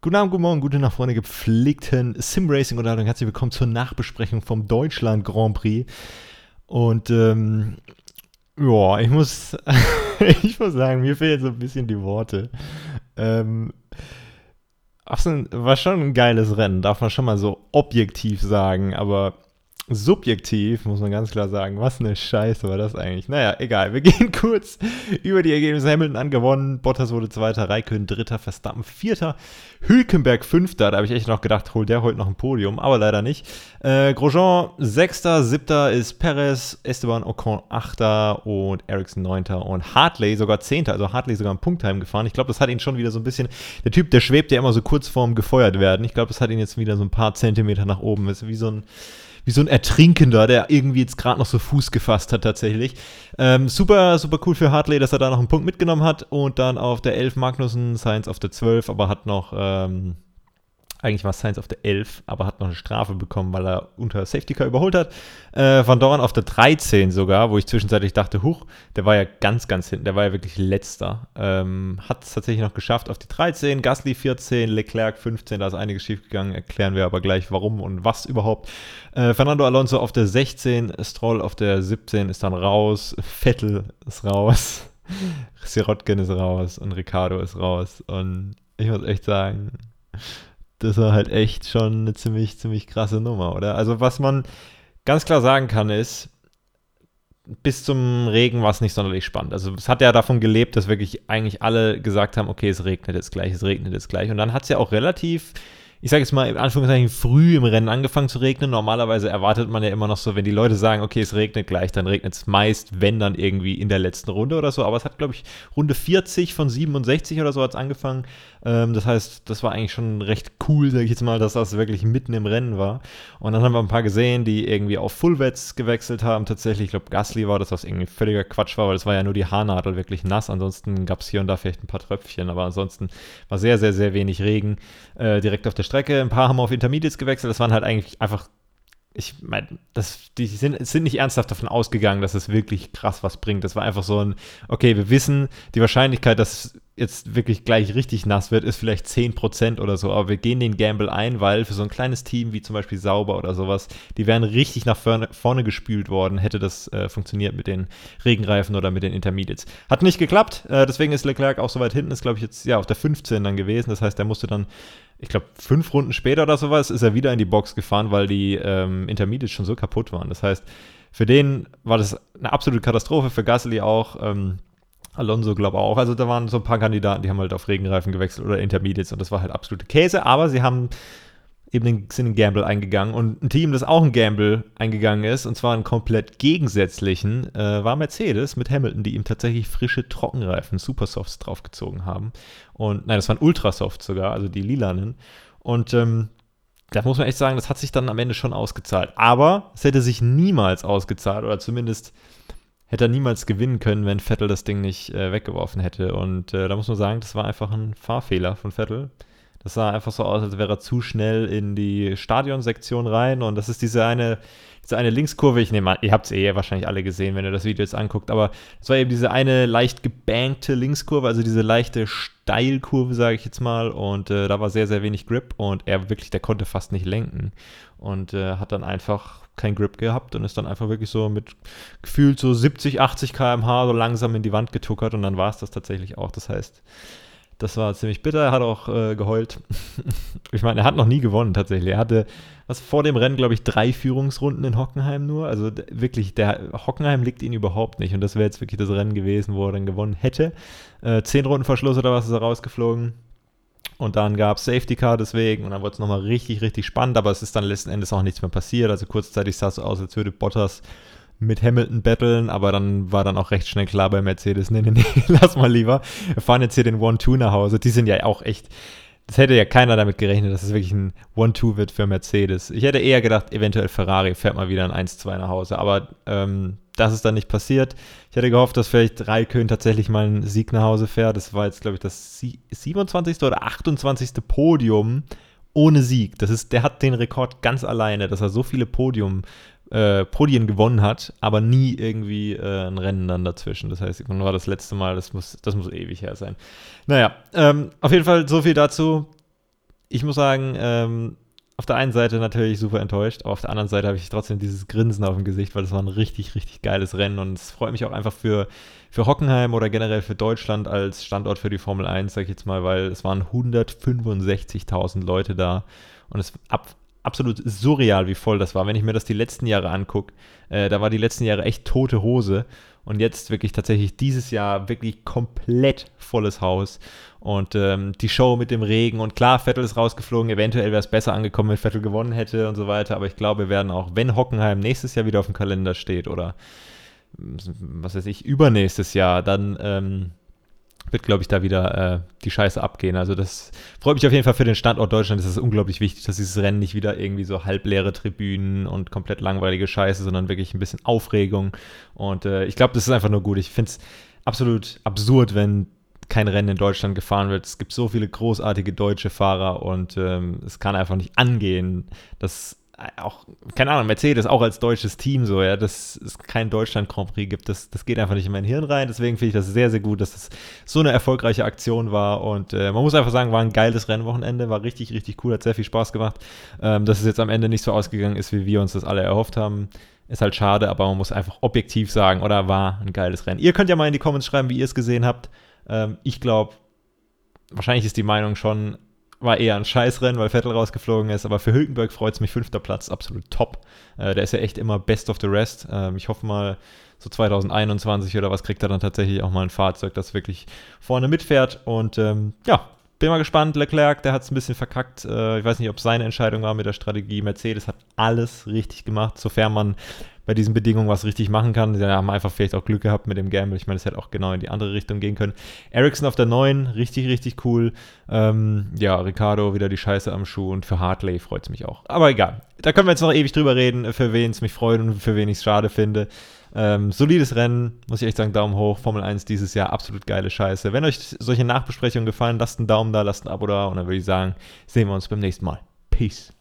Guten Abend, guten Morgen, gute Nacht, Freunde gepflegten Sim-Racing-Unterhaltung. Herzlich willkommen zur Nachbesprechung vom Deutschland Grand Prix. Und ähm, ja, ich muss, ich muss sagen, mir fehlen so ein bisschen die Worte. Ähm, war schon ein geiles Rennen, darf man schon mal so objektiv sagen, aber subjektiv muss man ganz klar sagen, was eine Scheiße war das eigentlich. Naja, egal. Wir gehen kurz über die Ergebnisse. Hamilton angewonnen, Bottas wurde Zweiter, Raikön Dritter, Verstappen Vierter, Hülkenberg Fünfter. Da habe ich echt noch gedacht, holt der heute noch ein Podium, aber leider nicht. Äh, Grosjean Sechster, Siebter ist Perez, Esteban Ocon Achter und Ericsson Neunter und Hartley sogar Zehnter. Also Hartley sogar ein Punktheim gefahren. Ich glaube, das hat ihn schon wieder so ein bisschen, der Typ, der schwebt ja immer so kurz vorm gefeuert werden. Ich glaube, das hat ihn jetzt wieder so ein paar Zentimeter nach oben. Ist wie so ein wie so ein Ertrinkender, der irgendwie jetzt gerade noch so Fuß gefasst hat tatsächlich. Ähm, super, super cool für Hartley, dass er da noch einen Punkt mitgenommen hat und dann auf der 11 Magnussen, Science auf der 12, aber hat noch ähm, eigentlich war Sainz auf der 11, aber hat noch eine Strafe bekommen, weil er unter Safety Car überholt hat. Äh, Van Dorn auf der 13 sogar, wo ich zwischenzeitlich dachte, huch, der war ja ganz, ganz hinten, der war ja wirklich letzter. Ähm, hat es tatsächlich noch geschafft auf die 13, Gasly 14, Leclerc 15, da ist einiges schiefgegangen, erklären wir aber gleich warum und was überhaupt. Äh, Fernando Alonso auf der 16, Stroll auf der 17 ist dann raus, Vettel ist raus, Sirotkin ist raus und Ricardo ist raus und ich muss echt sagen, das war halt echt schon eine ziemlich, ziemlich krasse Nummer, oder? Also, was man ganz klar sagen kann, ist, bis zum Regen war es nicht sonderlich spannend. Also, es hat ja davon gelebt, dass wirklich eigentlich alle gesagt haben: Okay, es regnet jetzt gleich, es regnet jetzt gleich. Und dann hat es ja auch relativ ich sage jetzt mal in Anführungszeichen, früh im Rennen angefangen zu regnen. Normalerweise erwartet man ja immer noch so, wenn die Leute sagen, okay, es regnet gleich, dann regnet es meist, wenn dann irgendwie in der letzten Runde oder so. Aber es hat, glaube ich, Runde 40 von 67 oder so hat es angefangen. Ähm, das heißt, das war eigentlich schon recht cool, sage ich jetzt mal, dass das wirklich mitten im Rennen war. Und dann haben wir ein paar gesehen, die irgendwie auf Fullwets gewechselt haben. Tatsächlich, ich glaube, Gasly war das, was irgendwie völliger Quatsch war, weil es war ja nur die Haarnadel wirklich nass. Ansonsten gab es hier und da vielleicht ein paar Tröpfchen, aber ansonsten war sehr, sehr, sehr wenig Regen äh, direkt auf der Strecke. Ein paar haben auf Intermediates gewechselt. Das waren halt eigentlich einfach ich meine, die sind, sind nicht ernsthaft davon ausgegangen, dass es wirklich krass was bringt. Das war einfach so ein, okay, wir wissen, die Wahrscheinlichkeit, dass jetzt wirklich gleich richtig nass wird, ist vielleicht 10% oder so, aber wir gehen den Gamble ein, weil für so ein kleines Team wie zum Beispiel Sauber oder sowas, die wären richtig nach vorne, vorne gespült worden, hätte das äh, funktioniert mit den Regenreifen oder mit den Intermediates. Hat nicht geklappt, äh, deswegen ist Leclerc auch so weit hinten, ist glaube ich jetzt ja auf der 15 dann gewesen, das heißt, er musste dann ich glaube, fünf Runden später oder sowas ist er wieder in die Box gefahren, weil die ähm, Intermediates schon so kaputt waren. Das heißt, für den war das eine absolute Katastrophe, für Gasly auch. Ähm, Alonso, glaube auch. Also da waren so ein paar Kandidaten, die haben halt auf Regenreifen gewechselt oder Intermediates und das war halt absolute Käse, aber sie haben eben den, sind einen Gamble eingegangen und ein Team, das auch ein Gamble eingegangen ist, und zwar einen komplett gegensätzlichen, äh, war Mercedes mit Hamilton, die ihm tatsächlich frische Trockenreifen, Supersofts draufgezogen haben. Und nein, das waren Ultrasoft sogar, also die lilanen. Und ähm, da muss man echt sagen, das hat sich dann am Ende schon ausgezahlt. Aber es hätte sich niemals ausgezahlt, oder zumindest hätte er niemals gewinnen können, wenn Vettel das Ding nicht äh, weggeworfen hätte. Und äh, da muss man sagen, das war einfach ein Fahrfehler von Vettel. Das sah einfach so aus, als wäre er zu schnell in die Stadionsektion rein. Und das ist diese eine, diese eine Linkskurve. Ich nehme an, ihr habt es eh wahrscheinlich alle gesehen, wenn ihr das Video jetzt anguckt. Aber es war eben diese eine leicht gebankte Linkskurve, also diese leichte Steilkurve, sage ich jetzt mal. Und äh, da war sehr, sehr wenig Grip. Und er wirklich, der konnte fast nicht lenken. Und äh, hat dann einfach kein Grip gehabt und ist dann einfach wirklich so mit gefühlt so 70, 80 km/h so langsam in die Wand getuckert. Und dann war es das tatsächlich auch. Das heißt, das war ziemlich bitter. Er hat auch äh, geheult. ich meine, er hat noch nie gewonnen tatsächlich. Er hatte was vor dem Rennen, glaube ich, drei Führungsrunden in Hockenheim nur. Also wirklich, der Hockenheim liegt ihn überhaupt nicht. Und das wäre jetzt wirklich das Rennen gewesen, wo er dann gewonnen hätte. Äh, zehn Runden Verschluss oder was ist er rausgeflogen. Und dann gab es Safety Car deswegen und dann wurde es nochmal richtig, richtig spannend, aber es ist dann letzten Endes auch nichts mehr passiert. Also kurzzeitig sah es so aus, als würde Bottas mit Hamilton battlen, aber dann war dann auch recht schnell klar bei Mercedes, nee, nee, nee, lass mal lieber. Wir fahren jetzt hier den One-Two nach Hause. Die sind ja auch echt, das hätte ja keiner damit gerechnet, dass es wirklich ein One-Two wird für Mercedes. Ich hätte eher gedacht, eventuell Ferrari fährt mal wieder ein 1-2 nach Hause, aber ähm, das ist dann nicht passiert. Ich hätte gehofft, dass vielleicht Raikön tatsächlich mal einen Sieg nach Hause fährt. Das war jetzt, glaube ich, das 27. oder 28. Podium ohne Sieg. Das ist, der hat den Rekord ganz alleine, dass er so viele Podium äh, Podien gewonnen hat, aber nie irgendwie äh, ein Rennen dann dazwischen. Das heißt, wann war das letzte Mal? Das muss, das muss ewig her sein. Naja, ähm, auf jeden Fall so viel dazu. ich muss sagen, ähm, auf der einen Seite natürlich super enttäuscht, aber auf der anderen Seite habe ich trotzdem dieses Grinsen auf dem Gesicht, weil es war ein richtig, richtig geiles Rennen und es freut mich auch einfach für, für Hockenheim oder generell für Deutschland als Standort für die Formel 1, sag ich jetzt mal, weil es waren 165.000 Leute da und es ab, absolut surreal, wie voll das war. Wenn ich mir das die letzten Jahre angucke, äh, da war die letzten Jahre echt tote Hose. Und jetzt wirklich tatsächlich dieses Jahr wirklich komplett volles Haus. Und ähm, die Show mit dem Regen. Und klar, Vettel ist rausgeflogen, eventuell wäre es besser angekommen, wenn Vettel gewonnen hätte und so weiter, aber ich glaube, wir werden auch, wenn Hockenheim nächstes Jahr wieder auf dem Kalender steht oder was weiß ich, übernächstes Jahr, dann ähm, wird, glaube ich, da wieder äh, die Scheiße abgehen. Also das freut mich auf jeden Fall für den Standort Deutschland. Es ist unglaublich wichtig, dass dieses Rennen nicht wieder irgendwie so halbleere Tribünen und komplett langweilige Scheiße, sondern wirklich ein bisschen Aufregung. Und äh, ich glaube, das ist einfach nur gut. Ich finde es absolut absurd, wenn kein Rennen in Deutschland gefahren wird. Es gibt so viele großartige deutsche Fahrer und ähm, es kann einfach nicht angehen, dass auch, keine Ahnung, Mercedes auch als deutsches Team so, ja, dass es kein Deutschland Grand Prix gibt, das, das geht einfach nicht in mein Hirn rein. Deswegen finde ich das sehr, sehr gut, dass das so eine erfolgreiche Aktion war. Und äh, man muss einfach sagen, war ein geiles Rennwochenende, war richtig, richtig cool, hat sehr viel Spaß gemacht. Ähm, dass es jetzt am Ende nicht so ausgegangen ist, wie wir uns das alle erhofft haben, ist halt schade, aber man muss einfach objektiv sagen, oder war ein geiles Rennen. Ihr könnt ja mal in die Comments schreiben, wie ihr es gesehen habt. Ähm, ich glaube, wahrscheinlich ist die Meinung schon war eher ein Scheißrennen, weil Vettel rausgeflogen ist. Aber für Hülkenberg freut es mich. Fünfter Platz, absolut top. Äh, der ist ja echt immer best of the rest. Ähm, ich hoffe mal, so 2021 oder was kriegt er dann tatsächlich auch mal ein Fahrzeug, das wirklich vorne mitfährt. Und ähm, ja, bin mal gespannt. Leclerc, der hat es ein bisschen verkackt. Äh, ich weiß nicht, ob es seine Entscheidung war mit der Strategie. Mercedes hat alles richtig gemacht, sofern man bei diesen Bedingungen was richtig machen kann. Sie haben einfach vielleicht auch Glück gehabt mit dem Gamble. Ich meine, es hätte auch genau in die andere Richtung gehen können. Ericsson auf der 9, richtig, richtig cool. Ähm, ja, Ricardo wieder die Scheiße am Schuh und für Hartley freut es mich auch. Aber egal, da können wir jetzt noch ewig drüber reden, für wen es mich freut und für wen ich es schade finde. Ähm, solides Rennen, muss ich echt sagen, Daumen hoch. Formel 1 dieses Jahr, absolut geile Scheiße. Wenn euch solche Nachbesprechungen gefallen, lasst einen Daumen da, lasst ein Abo da und dann würde ich sagen, sehen wir uns beim nächsten Mal. Peace.